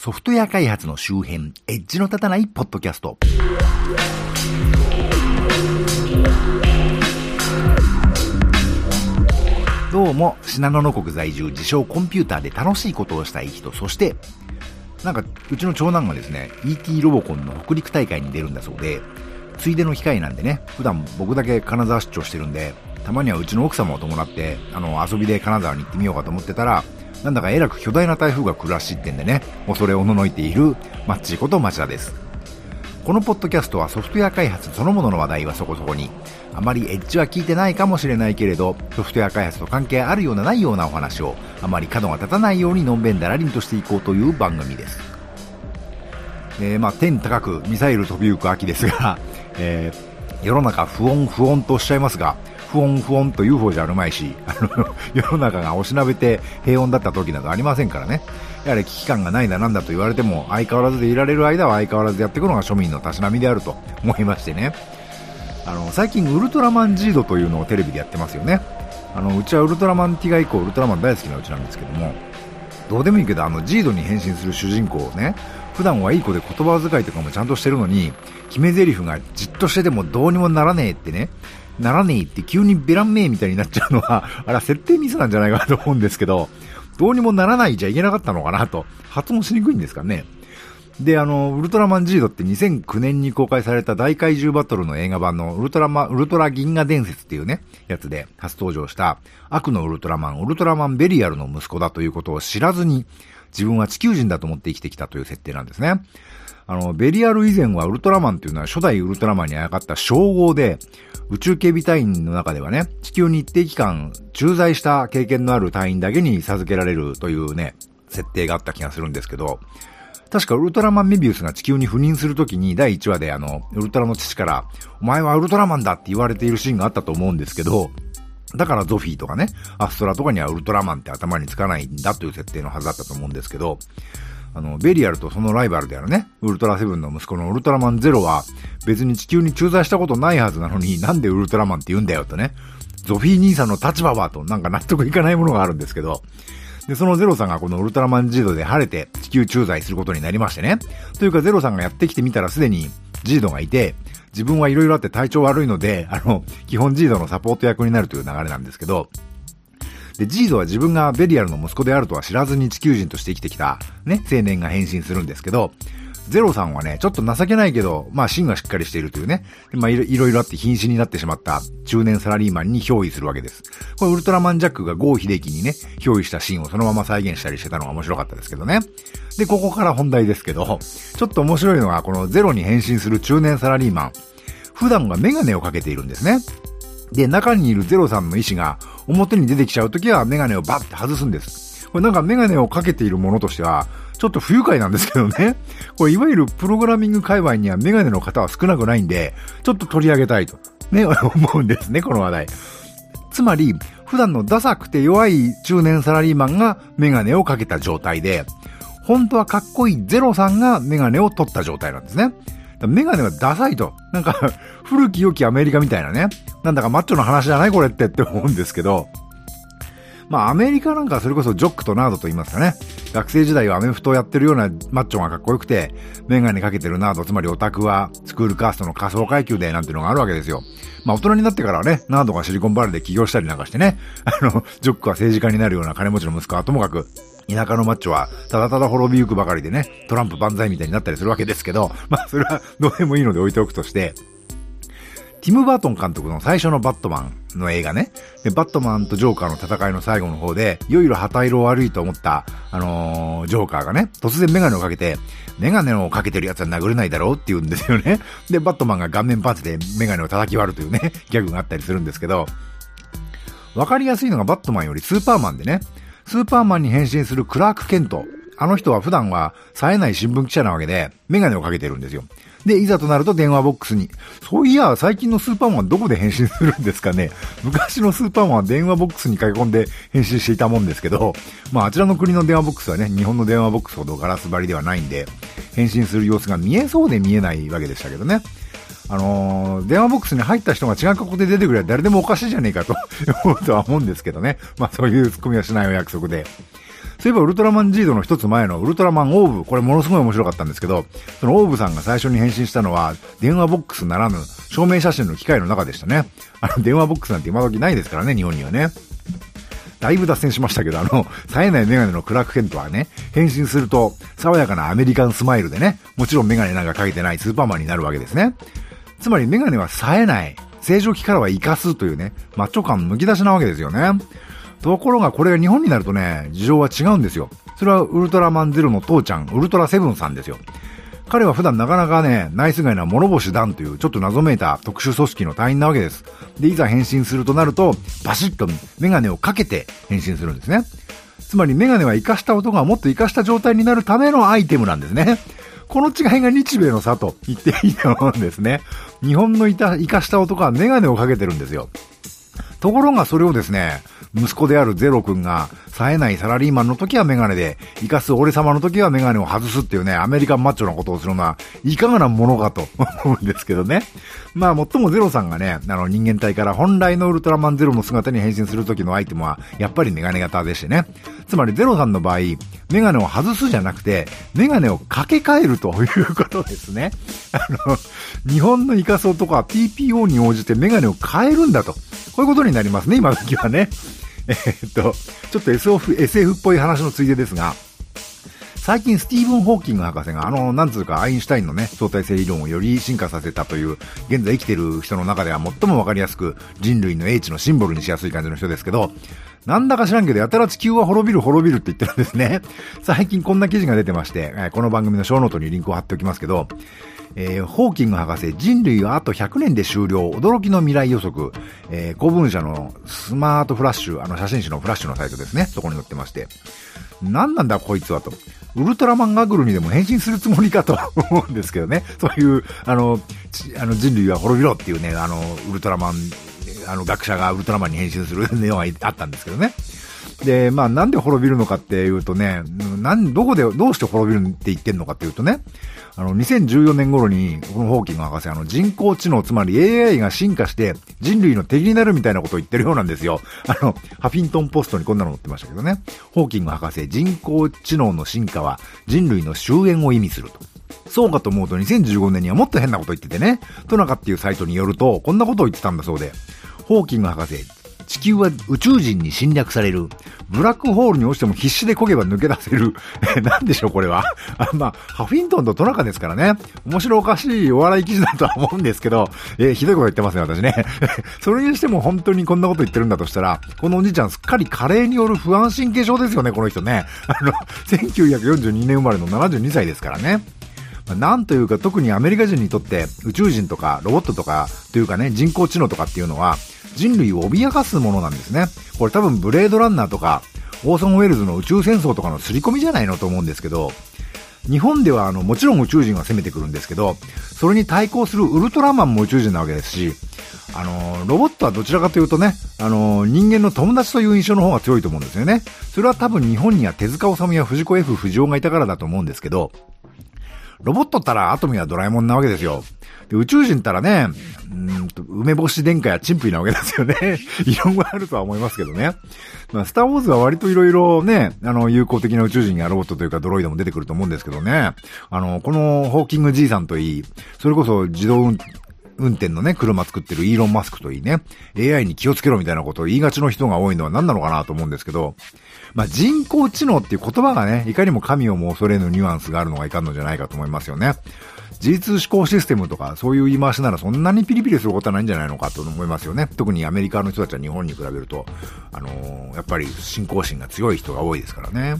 ソフトウェア開発の周辺、エッジの立たないポッドキャスト。どうも、信濃の国在住、自称コンピューターで楽しいことをしたい人、そして、なんか、うちの長男がですね、ET ロボコンの北陸大会に出るんだそうで、ついでの機会なんでね、普段僕だけ金沢出張してるんで、たまにはうちの奥様を伴って、あの、遊びで金沢に行ってみようかと思ってたら、なんだかえらく巨大な台風が来るらしいってんでね、恐れおののいているマッチーこと町田です。このポッドキャストはソフトウェア開発そのものの話題はそこそこに、あまりエッジは聞いてないかもしれないけれど、ソフトウェア開発と関係あるようなないようなお話を、あまり角が立たないようにのんべんだらりんとしていこうという番組です。えー、まあ、天高くミサイル飛びゆく秋ですが、えー、世の中不穏不穏とおっしゃいますが、不穏不穏と UFO じゃあるまいし、あの、世の中がおしなべて平穏だった時などありませんからね。やはり危機感がないだなんだと言われても、相変わらずでいられる間は相変わらずやっていくのが庶民のたしなみであると思いましてね。あの、最近ウルトラマンジードというのをテレビでやってますよね。あの、うちはウルトラマンティガ以降、ウルトラマン大好きなうちなんですけども、どうでもいいけど、あの、ジードに変身する主人公をね、普段はいい子で言葉遣いとかもちゃんとしてるのに、決め台詞がじっとしててもどうにもならねえってね、ならねえって急にベランメイみたいになっちゃうのは、あら、設定ミスなんじゃないかなと思うんですけど、どうにもならないじゃいけなかったのかなと、発音しにくいんですかね。で、あの、ウルトラマンジードって2009年に公開された大怪獣バトルの映画版のウルトラマ、ウルトラ銀河伝説っていうね、やつで初登場した悪のウルトラマン、ウルトラマンベリアルの息子だということを知らずに、自分は地球人だと思って生きてきたという設定なんですね。あの、ベリアル以前はウルトラマンっていうのは初代ウルトラマンにあやかった称号で、宇宙警備隊員の中ではね、地球に一定期間駐在した経験のある隊員だけに授けられるというね、設定があった気がするんですけど、確かウルトラマンメビウスが地球に赴任するときに第1話であの、ウルトラの父から、お前はウルトラマンだって言われているシーンがあったと思うんですけど、だからゾフィーとかね、アストラとかにはウルトラマンって頭につかないんだという設定のはずだったと思うんですけど、あの、ベリアルとそのライバルであるね、ウルトラセブンの息子のウルトラマンゼロは、別に地球に駐在したことないはずなのに、なんでウルトラマンって言うんだよとね、ゾフィー兄さんの立場はと、なんか納得いかないものがあるんですけど、で、そのゼロさんがこのウルトラマンジードで晴れて地球駐在することになりましてね。というかゼロさんがやってきてみたらすでにジードがいて、自分はいろいろあって体調悪いので、あの、基本ジードのサポート役になるという流れなんですけど、で、ジードは自分がベリアルの息子であるとは知らずに地球人として生きてきた、ね、青年が変身するんですけど、ゼロさんはね、ちょっと情けないけど、まあ芯がしっかりしているというね、まあいろいろあって瀕死になってしまった中年サラリーマンに憑依するわけです。これウルトラマンジャックがゴー秀樹にね、憑依したシーンをそのまま再現したりしてたのが面白かったですけどね。で、ここから本題ですけど、ちょっと面白いのがこのゼロに変身する中年サラリーマン。普段はメガネをかけているんですね。で、中にいるゼロさんの意志が表に出てきちゃうときはメガネをバッて外すんです。これなんかメガネをかけているものとしては、ちょっと不愉快なんですけどね。これいわゆるプログラミング界隈にはメガネの方は少なくないんで、ちょっと取り上げたいと、ね、思うんですね、この話題。つまり、普段のダサくて弱い中年サラリーマンがメガネをかけた状態で、本当はかっこいいゼロさんがメガネを取った状態なんですね。メガネはダサいと。なんか、古き良きアメリカみたいなね。なんだかマッチョの話じゃないこれってって思うんですけど、まあアメリカなんかそれこそジョックとナードと言いますかね。学生時代はアメフトをやってるようなマッチョがかっこよくて、メガネかけてるナード、つまりオタクはスクールカーストの仮想階級でなんていうのがあるわけですよ。まあ大人になってからはね、ナードがシリコンバレーで起業したりなんかしてね、あの、ジョックは政治家になるような金持ちの息子はともかく、田舎のマッチョは、ただただ滅びゆくばかりでね、トランプ万歳みたいになったりするわけですけど、まあそれはどうでもいいので置いておくとして、ティム・バートン監督の最初のバットマンの映画ね。で、バットマンとジョーカーの戦いの最後の方で、いろいろ旗色悪いと思った、あのー、ジョーカーがね、突然メガネをかけて、メガネをかけてる奴は殴れないだろうって言うんですよね。で、バットマンが顔面パンチでメガネを叩き割るというね、ギャグがあったりするんですけど、わかりやすいのがバットマンよりスーパーマンでね、スーパーマンに変身するクラーク・ケント。あの人は普段は冴えない新聞記者なわけで、メガネをかけてるんですよ。で、いざとなると電話ボックスに。そういや、最近のスーパーマンはどこで変身するんですかね昔のスーパーマンは電話ボックスに駆け込んで変身していたもんですけど、まああちらの国の電話ボックスはね、日本の電話ボックスほどガラス張りではないんで、変身する様子が見えそうで見えないわけでしたけどね。あのー、電話ボックスに入った人が違う格好で出てくれば誰でもおかしいじゃねえかと思うとは思うんですけどね。まあそういうツッコミはしないお約束で。そういえばウルトラマンジードの一つ前のウルトラマンオーブ、これものすごい面白かったんですけど、そのオーブさんが最初に変身したのは、電話ボックスならぬ、証明写真の機械の中でしたね。あの、電話ボックスなんて今時ないですからね、日本にはね。だいぶ脱線しましたけど、あの、冴えないメガネのクラークケントはね、変身すると、爽やかなアメリカンスマイルでね、もちろんメガネなんかかけてないスーパーマンになるわけですね。つまりメガネは冴えない、正常期からは生かすというね、マッチョ感むき出しなわけですよね。ところがこれが日本になるとね、事情は違うんですよ。それはウルトラマンゼロの父ちゃん、ウルトラセブンさんですよ。彼は普段なかなかね、ナイスガイな諸星団というちょっと謎めいた特殊組織の隊員なわけです。で、いざ変身するとなると、バシッとメガネをかけて変身するんですね。つまりメガネは活かした音がもっと活かした状態になるためのアイテムなんですね。この違いが日米の差と 言っていいと思うんですね。日本の活かした男はメガネをかけてるんですよ。ところがそれをですね、息子であるゼロ君が、冴えないサラリーマンの時はメガネで、生かす俺様の時はメガネを外すっていうね、アメリカンマッチョなことをするのは、いかがなものかと思うんですけどね。まあ、もっともゼロさんがね、あの人間体から本来のウルトラマンゼロの姿に変身する時のアイテムは、やっぱりメガネ型でしてね。つまりゼロさんの場合、メガネを外すじゃなくて、メガネを掛け替えるということですね。あの、日本のイカソとか TPO に応じてメガネを変えるんだと。こういうことになりますね、今時はね。え、っと、ちょっと SF, SF っぽい話のついでですが、最近スティーブン・ホーキング博士が、あの、なんつうか、アインシュタインのね、相対性理論をより進化させたという、現在生きてる人の中では最もわかりやすく、人類の英知のシンボルにしやすい感じの人ですけど、なんだか知らんけど、やたら地球は滅びる滅びるって言ってるんですね。最近こんな記事が出てまして、この番組のショーノートにリンクを貼っておきますけど、えー、ホーキング博士、人類はあと100年で終了、驚きの未来予測、えー、公文社のスマートフラッシュ、あの写真誌のフラッシュのサイトですね。そこに載ってまして。何なんだこいつはと。ウルトラマンガグルにでも変身するつもりかと思うんですけどね。そういう、あの、あの人類は滅びろっていうね、あの、ウルトラマン、あの学者がウルトラマンに変身するのがあったんですけどね。で、まあなんで滅びるのかっていうとね、なん、どこで、どうして滅びるって言ってんのかっていうとね、あの、2014年頃に、このホーキング博士、あの、人工知能、つまり AI が進化して人類の敵になるみたいなことを言ってるようなんですよ。あの、ハフィントンポストにこんなの載ってましたけどね。ホーキング博士、人工知能の進化は人類の終焉を意味すると。そうかと思うと2015年にはもっと変なこと言っててね、トナカっていうサイトによると、こんなことを言ってたんだそうで、ホーキング博士、地球は宇宙人に侵略される。ブラックホールに落ちても必死で焦げば抜け出せる。え、なんでしょう、これは。あまあ、ハフィントンとトナカですからね。面白おかしいお笑い記事だとは思うんですけど、えー、ひどいこと言ってますね、私ね。それにしても本当にこんなこと言ってるんだとしたら、このおじいちゃんすっかり加齢による不安神経症ですよね、この人ね。あの、1942年生まれの72歳ですからね。なんというか特にアメリカ人にとって宇宙人とかロボットとかというかね人工知能とかっていうのは人類を脅かすものなんですね。これ多分ブレードランナーとか、オーソン・ウェルズの宇宙戦争とかの刷り込みじゃないのと思うんですけど、日本ではあの、もちろん宇宙人は攻めてくるんですけど、それに対抗するウルトラマンも宇宙人なわけですし、あの、ロボットはどちらかというとね、あの、人間の友達という印象の方が強いと思うんですよね。それは多分日本には手塚治虫や藤子 F 不二雄がいたからだと思うんですけど、ロボットったらアトムやドラえもんなわけですよ。で宇宙人ったらね、うんと、梅干し殿下やチンプイなわけですよね。異論があるとは思いますけどね。まあ、スターウォーズは割と色々ね、あの、有効的な宇宙人やロボットというかドロイドも出てくると思うんですけどね。あの、このホーキング G さんといい、それこそ自動運運転のね、車作ってるイーロン・マスクといいね、AI に気をつけろみたいなことを言いがちの人が多いのは何なのかなと思うんですけど、まあ、人工知能っていう言葉がね、いかにも神をも恐れぬニュアンスがあるのがいかんのじゃないかと思いますよね。自律思考システムとか、そういう言い回しならそんなにピリピリすることはないんじゃないのかと思いますよね。特にアメリカの人たちは日本に比べると、あのー、やっぱり信仰心が強い人が多いですからね。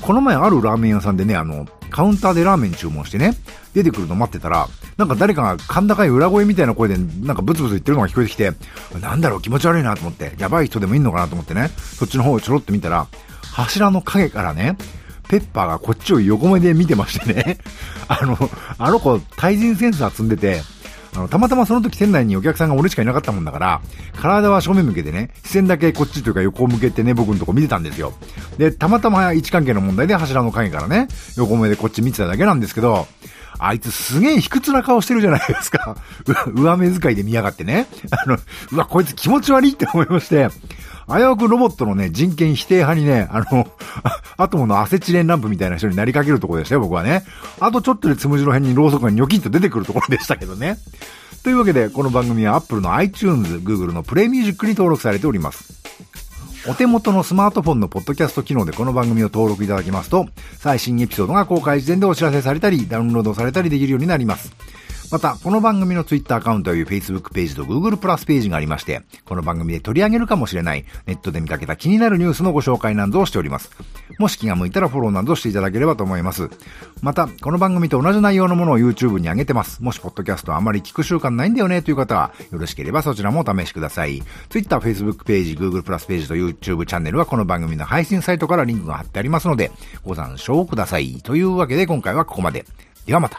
この前あるラーメン屋さんでね、あの、カウンターでラーメン注文してね、出てくるの待ってたら、なんか誰かが甲高い裏声みたいな声で、なんかブツブツ言ってるのが聞こえてきて、なんだろう気持ち悪いなと思って、やばい人でもいんのかなと思ってね、そっちの方をちょろっと見たら、柱の影からね、ペッパーがこっちを横目で見てましてね、あの、あの子、対人センサー積んでて、あの、たまたまその時店内にお客さんが俺しかいなかったもんだから、体は正面向けてね、視線だけこっちというか横向けてね、僕のとこ見てたんですよ。で、たまたま位置関係の問題で柱の影からね、横目でこっち見てただけなんですけど、あいつすげえ卑屈な顔してるじゃないですか。うわ、上目遣いで見やがってね。あの、うわ、こいつ気持ち悪いって思いまして、危うくロボットのね、人権否定派にね、あの、アトムのアセチレンランプみたいな人になりかけるところでしたよ、僕はね。あとちょっとでつむじの辺にろうそくがニョキッと出てくるところでしたけどね。というわけで、この番組は Apple の iTunes、Google の Play Music に登録されております。お手元のスマートフォンのポッドキャスト機能でこの番組を登録いただきますと、最新エピソードが公開時点でお知らせされたり、ダウンロードされたりできるようになります。また、この番組の Twitter アカウントや Facebook ページと Google プラスページがありまして、この番組で取り上げるかもしれない、ネットで見かけた気になるニュースのご紹介などをしております。もし気が向いたらフォローなどしていただければと思います。また、この番組と同じ内容のものを YouTube に上げてます。もし、ポッドキャストあまり聞く習慣ないんだよねという方は、よろしければそちらもお試しください。Twitter、Facebook ページ、Google プラスページと YouTube チャンネルはこの番組の配信サイトからリンクが貼ってありますので、ご参照ください。というわけで今回はここまで。ではまた。